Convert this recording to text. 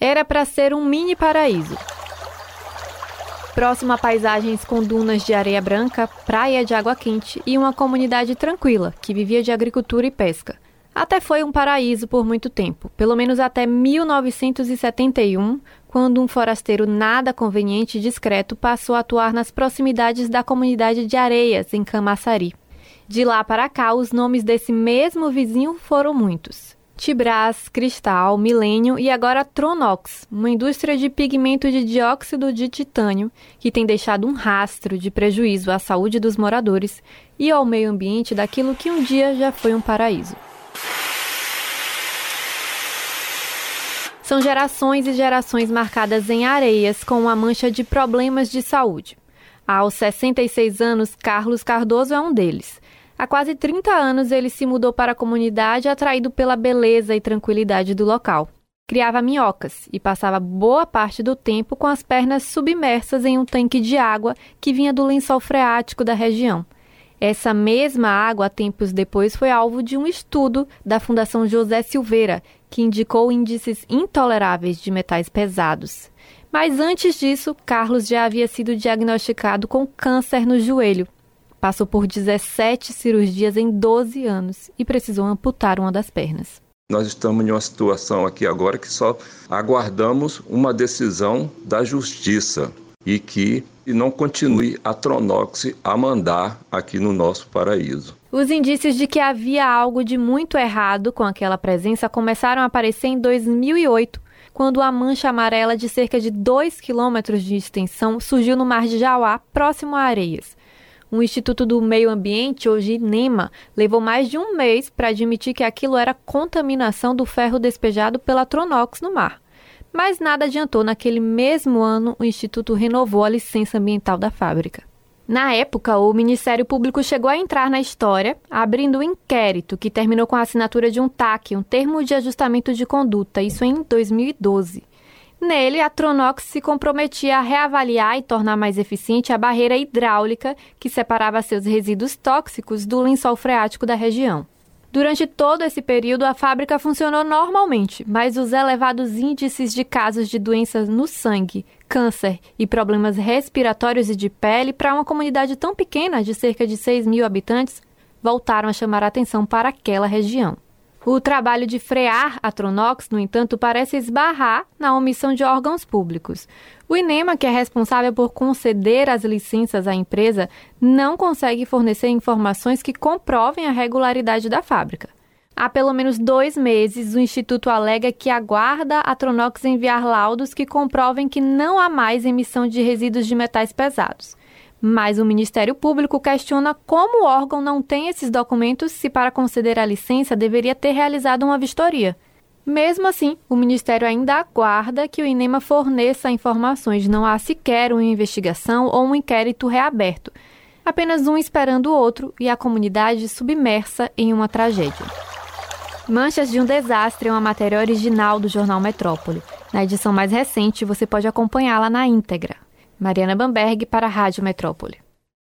Era para ser um mini paraíso. Próximo a paisagens com dunas de areia branca, praia de água quente e uma comunidade tranquila que vivia de agricultura e pesca. Até foi um paraíso por muito tempo, pelo menos até 1971, quando um forasteiro nada conveniente e discreto passou a atuar nas proximidades da comunidade de Areias, em Camaçari. De lá para cá, os nomes desse mesmo vizinho foram muitos. Tibras, Cristal, Milênio e agora Tronox, uma indústria de pigmento de dióxido de titânio que tem deixado um rastro de prejuízo à saúde dos moradores e ao meio ambiente daquilo que um dia já foi um paraíso. São gerações e gerações marcadas em areias com uma mancha de problemas de saúde. Aos 66 anos, Carlos Cardoso é um deles. Há quase 30 anos ele se mudou para a comunidade atraído pela beleza e tranquilidade do local. Criava minhocas e passava boa parte do tempo com as pernas submersas em um tanque de água que vinha do lençol freático da região. Essa mesma água, tempos depois, foi alvo de um estudo da Fundação José Silveira, que indicou índices intoleráveis de metais pesados. Mas antes disso, Carlos já havia sido diagnosticado com câncer no joelho Passou por 17 cirurgias em 12 anos e precisou amputar uma das pernas. Nós estamos em uma situação aqui agora que só aguardamos uma decisão da justiça e que não continue a Tronox a mandar aqui no nosso paraíso. Os indícios de que havia algo de muito errado com aquela presença começaram a aparecer em 2008, quando a mancha amarela de cerca de 2 quilômetros de extensão surgiu no Mar de Jauá, próximo a Areias. O Instituto do Meio Ambiente, hoje INEMA, levou mais de um mês para admitir que aquilo era contaminação do ferro despejado pela Tronox no mar. Mas nada adiantou. Naquele mesmo ano, o Instituto renovou a licença ambiental da fábrica. Na época, o Ministério Público chegou a entrar na história, abrindo um inquérito que terminou com a assinatura de um TAC, um termo de ajustamento de conduta, isso em 2012. Nele, a Tronox se comprometia a reavaliar e tornar mais eficiente a barreira hidráulica que separava seus resíduos tóxicos do lençol freático da região. Durante todo esse período, a fábrica funcionou normalmente, mas os elevados índices de casos de doenças no sangue, câncer e problemas respiratórios e de pele para uma comunidade tão pequena de cerca de 6 mil habitantes voltaram a chamar a atenção para aquela região. O trabalho de frear a Tronox, no entanto, parece esbarrar na omissão de órgãos públicos. O INEMA, que é responsável por conceder as licenças à empresa, não consegue fornecer informações que comprovem a regularidade da fábrica. Há pelo menos dois meses, o Instituto alega que aguarda a Tronox enviar laudos que comprovem que não há mais emissão de resíduos de metais pesados. Mas o Ministério Público questiona como o órgão não tem esses documentos se, para conceder a licença, deveria ter realizado uma vistoria. Mesmo assim, o Ministério ainda aguarda que o INEMA forneça informações. Não há sequer uma investigação ou um inquérito reaberto. Apenas um esperando o outro e a comunidade submersa em uma tragédia. Manchas de um Desastre é uma matéria original do jornal Metrópole. Na edição mais recente, você pode acompanhá-la na íntegra. Mariana Bamberg para a Rádio Metrópole.